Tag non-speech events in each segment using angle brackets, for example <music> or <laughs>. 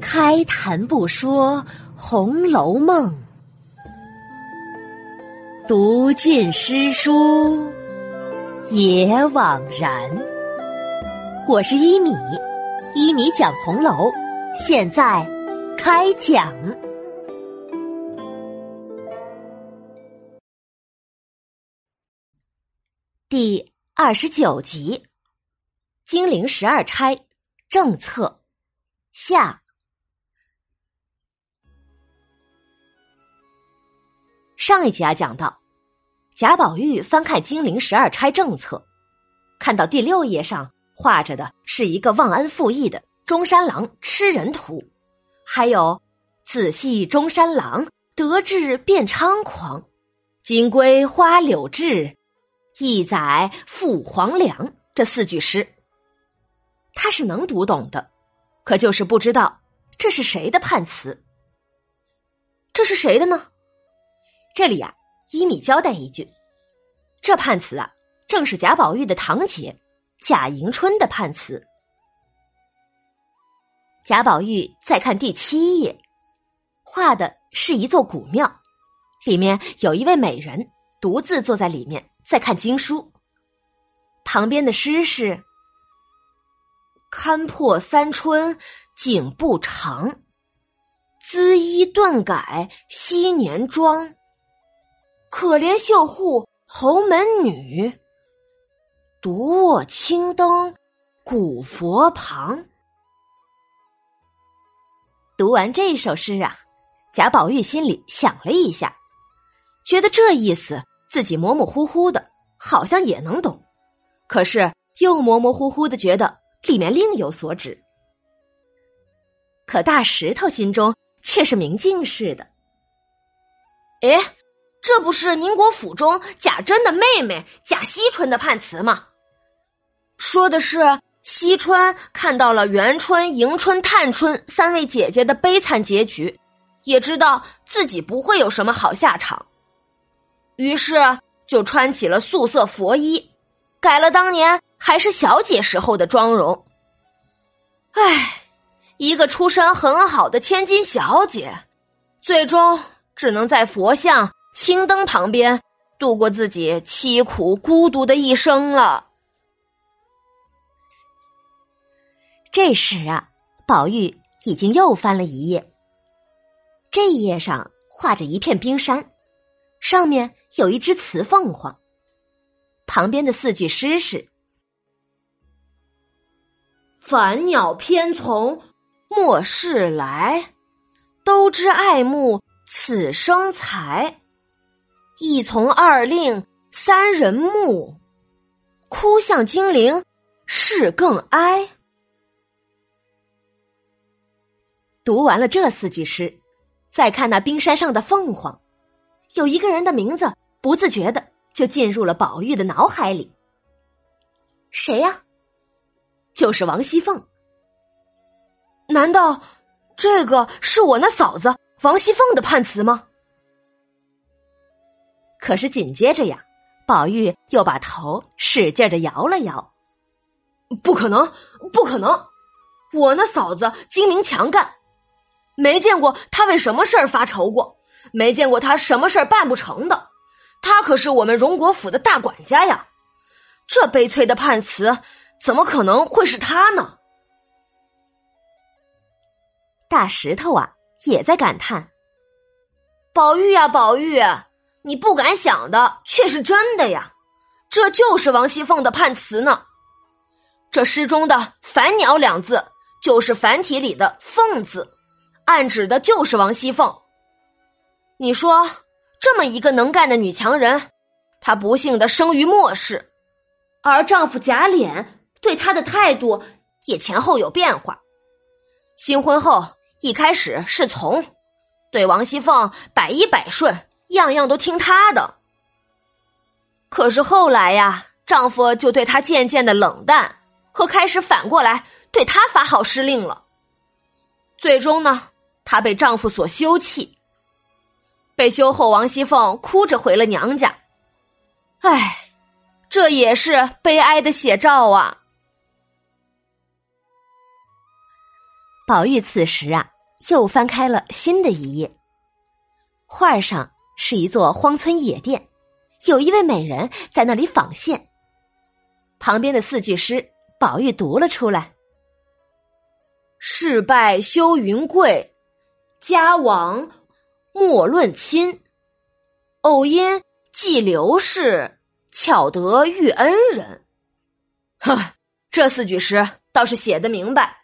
开谈不说《红楼梦》，读尽诗书也枉然。我是一米，一米讲红楼，现在开讲。第二十九集：金陵十二钗。政策下。上一集啊，讲到贾宝玉翻看《金陵十二钗政策》，看到第六页上画着的是一个忘恩负义的中山狼吃人图，还有“仔细中山狼得志便猖狂，金龟花柳志，一载赴黄粱”这四句诗，他是能读懂的，可就是不知道这是谁的判词，这是谁的呢？这里呀，依米交代一句，这判词啊，正是贾宝玉的堂姐贾迎春的判词。贾宝玉再看第七页，画的是一座古庙，里面有一位美人独自坐在里面在看经书，旁边的诗是：“勘破三春景不长，滋衣顿改昔年妆。”可怜绣户侯门女，独卧青灯古佛旁。读完这首诗啊，贾宝玉心里想了一下，觉得这意思自己模模糊糊的，好像也能懂，可是又模模糊糊的觉得里面另有所指。可大石头心中却是明镜似的，哎。这不是宁国府中贾珍的妹妹贾惜春的判词吗？说的是惜春看到了元春、迎春、探春三位姐姐的悲惨结局，也知道自己不会有什么好下场，于是就穿起了素色佛衣，改了当年还是小姐时候的妆容。唉，一个出身很好的千金小姐，最终只能在佛像。青灯旁边度过自己凄苦孤独的一生了。这时啊，宝玉已经又翻了一页。这一页上画着一片冰山，上面有一只雌凤凰。旁边的四句诗是：“凡鸟偏从末世来，都知爱慕此生才。”一从二令三人木，哭向金陵事更哀。读完了这四句诗，再看那冰山上的凤凰，有一个人的名字，不自觉的就进入了宝玉的脑海里。谁呀？就是王熙凤。难道这个是我那嫂子王熙凤的判词吗？可是紧接着呀，宝玉又把头使劲的摇了摇。不可能，不可能！我那嫂子精明强干，没见过她为什么事儿发愁过，没见过她什么事儿办不成的。他可是我们荣国府的大管家呀！这悲催的判词，怎么可能会是他呢？大石头啊，也在感叹：“宝玉呀，宝玉！”你不敢想的却是真的呀，这就是王熙凤的判词呢。这诗中的“凡鸟”两字，就是繁体里的“凤”字，暗指的就是王熙凤。你说，这么一个能干的女强人，她不幸的生于末世，而丈夫贾琏对她的态度也前后有变化。新婚后一开始是从，对王熙凤百依百顺。样样都听她的，可是后来呀，丈夫就对她渐渐的冷淡，和开始反过来对她发号施令了。最终呢，她被丈夫所休弃，被休后，王熙凤哭着回了娘家。唉，这也是悲哀的写照啊。宝玉此时啊，又翻开了新的一页。画上是一座荒村野店，有一位美人在那里纺线。旁边的四句诗，宝玉读了出来：“事败休云贵，家亡莫论亲。偶因寄刘氏，巧得遇恩人。”呵，这四句诗倒是写的明白，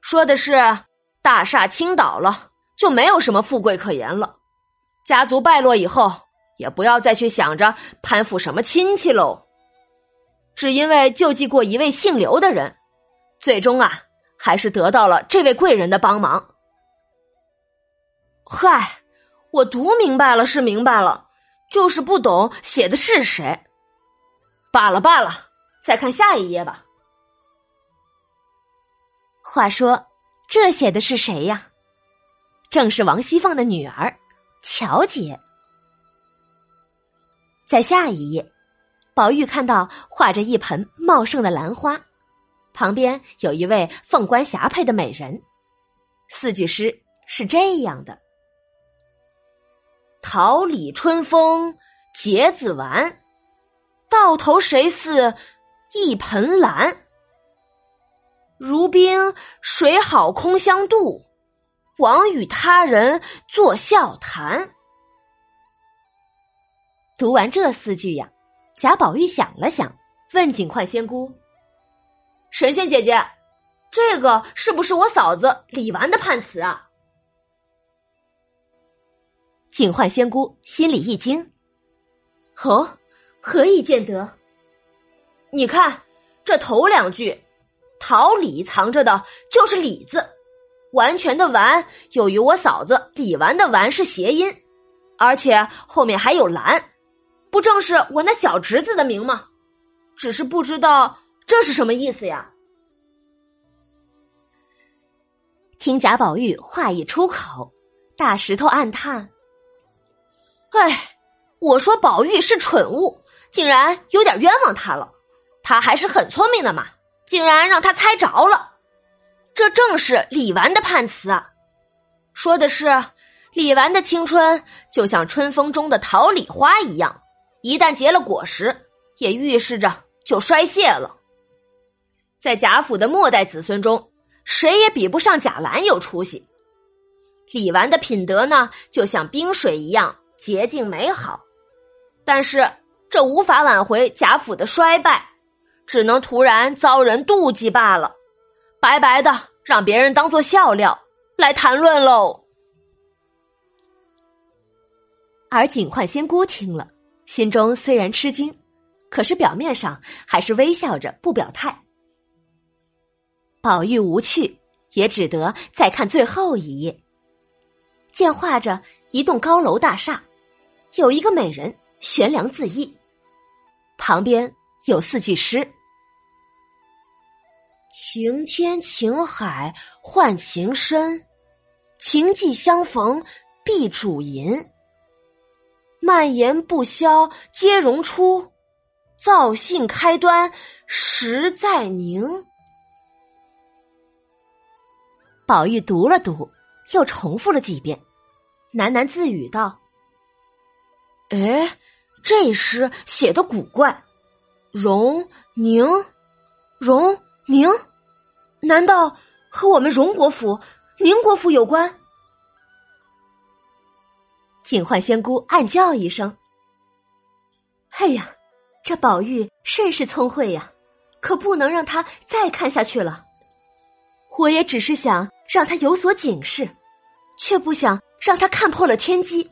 说的是大厦倾倒了，就没有什么富贵可言了。家族败落以后，也不要再去想着攀附什么亲戚喽。只因为救济过一位姓刘的人，最终啊，还是得到了这位贵人的帮忙。嗨，我读明白了是明白了，就是不懂写的是谁。罢了罢了，再看下一页吧。话说，这写的是谁呀？正是王熙凤的女儿。乔姐，在下一页，宝玉看到画着一盆茂盛的兰花，旁边有一位凤冠霞帔的美人。四句诗是这样的：“桃李春风结子完，到头谁似一盆兰？如冰水好空相妒。”枉与他人作笑谈。读完这四句呀，贾宝玉想了想，问警幻仙姑：“神仙姐姐，这个是不是我嫂子李纨的判词啊？”警幻仙姑心里一惊：“哦，何以见得？你看这头两句，桃李藏着的就是李字。”完全的完，又与我嫂子李纨的完是谐音，而且后面还有兰，不正是我那小侄子的名吗？只是不知道这是什么意思呀。听贾宝玉话一出口，大石头暗叹：“哎，我说宝玉是蠢物，竟然有点冤枉他了。他还是很聪明的嘛，竟然让他猜着了。”这正是李纨的判词啊，说的是李纨的青春就像春风中的桃李花一样，一旦结了果实，也预示着就衰谢了。在贾府的末代子孙中，谁也比不上贾兰有出息。李纨的品德呢，就像冰水一样洁净美好，但是这无法挽回贾府的衰败，只能突然遭人妒忌罢了。白白的让别人当做笑料来谈论喽。而警幻仙姑听了，心中虽然吃惊，可是表面上还是微笑着不表态。宝玉无趣，也只得再看最后一页，见画着一栋高楼大厦，有一个美人悬梁自缢，旁边有四句诗。情天情海换情深，情既相逢必主淫。蔓延不消皆容出，造性开端实在宁。宝玉读了读，又重复了几遍，喃喃自语道：“哎，这诗写的古怪，荣宁，荣。”宁，难道和我们荣国府、宁国府有关？警幻仙姑暗叫一声：“哎呀，这宝玉甚是聪慧呀！可不能让他再看下去了。我也只是想让他有所警示，却不想让他看破了天机。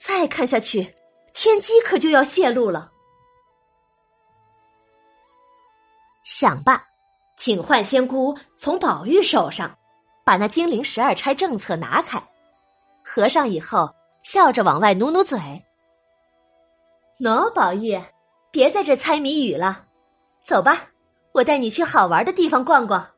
再看下去，天机可就要泄露了。”想罢。请幻仙姑从宝玉手上把那金陵十二钗政策拿开，合上以后，笑着往外努努嘴。喏，宝玉，别在这猜谜语了，走吧，我带你去好玩的地方逛逛。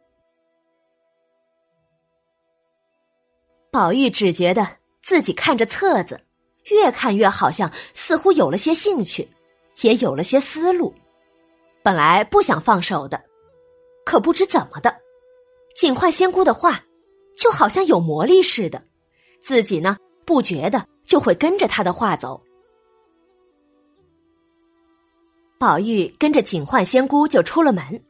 宝玉只觉得自己看着册子，越看越好像似乎有了些兴趣，也有了些思路，本来不想放手的。可不知怎么的，警幻仙姑的话就好像有魔力似的，自己呢不觉得就会跟着他的话走。宝玉跟着警幻仙姑就出了门，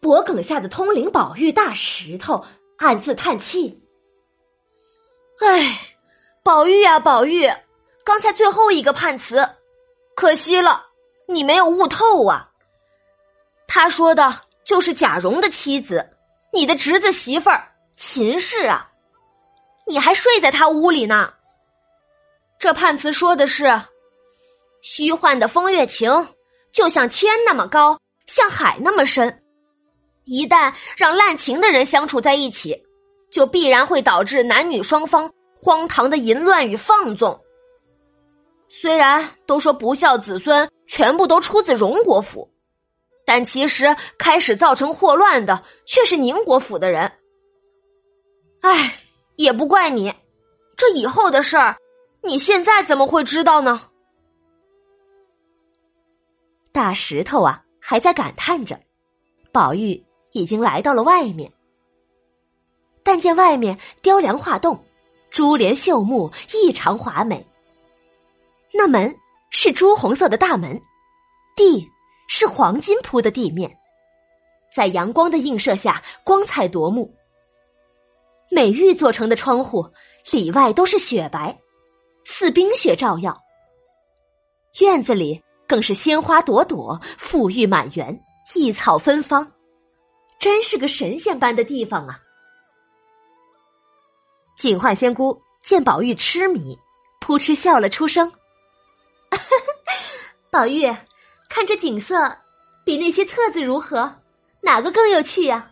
脖梗下的通灵宝玉大石头暗自叹气：“哎，宝玉呀，宝玉，刚才最后一个判词，可惜了，你没有悟透啊。他说的就是贾蓉的妻子，你的侄子媳妇儿。”秦氏啊，你还睡在他屋里呢。这判词说的是，虚幻的风月情就像天那么高，像海那么深。一旦让滥情的人相处在一起，就必然会导致男女双方荒唐的淫乱与放纵。虽然都说不孝子孙全部都出自荣国府，但其实开始造成祸乱的却是宁国府的人。哎，也不怪你，这以后的事儿，你现在怎么会知道呢？大石头啊，还在感叹着，宝玉已经来到了外面。但见外面雕梁画栋，珠帘绣幕，异常华美。那门是朱红色的大门，地是黄金铺的地面，在阳光的映射下，光彩夺目。美玉做成的窗户，里外都是雪白，似冰雪照耀。院子里更是鲜花朵朵，馥郁满园，异草芬芳，真是个神仙般的地方啊！警幻仙姑见宝玉痴迷，扑哧笑了出声：“ <laughs> 宝玉，看这景色，比那些册子如何？哪个更有趣呀？”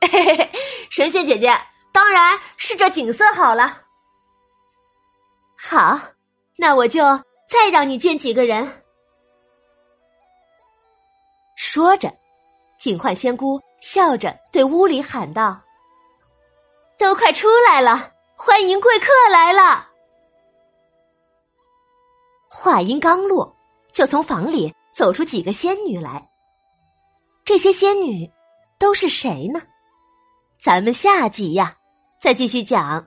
嘿嘿嘿，神仙姐姐当然是这景色好了。好，那我就再让你见几个人。说着，警幻仙姑笑着对屋里喊道：“都快出来了，欢迎贵客来了。”话音刚落，就从房里走出几个仙女来。这些仙女都是谁呢？咱们下集呀，再继续讲。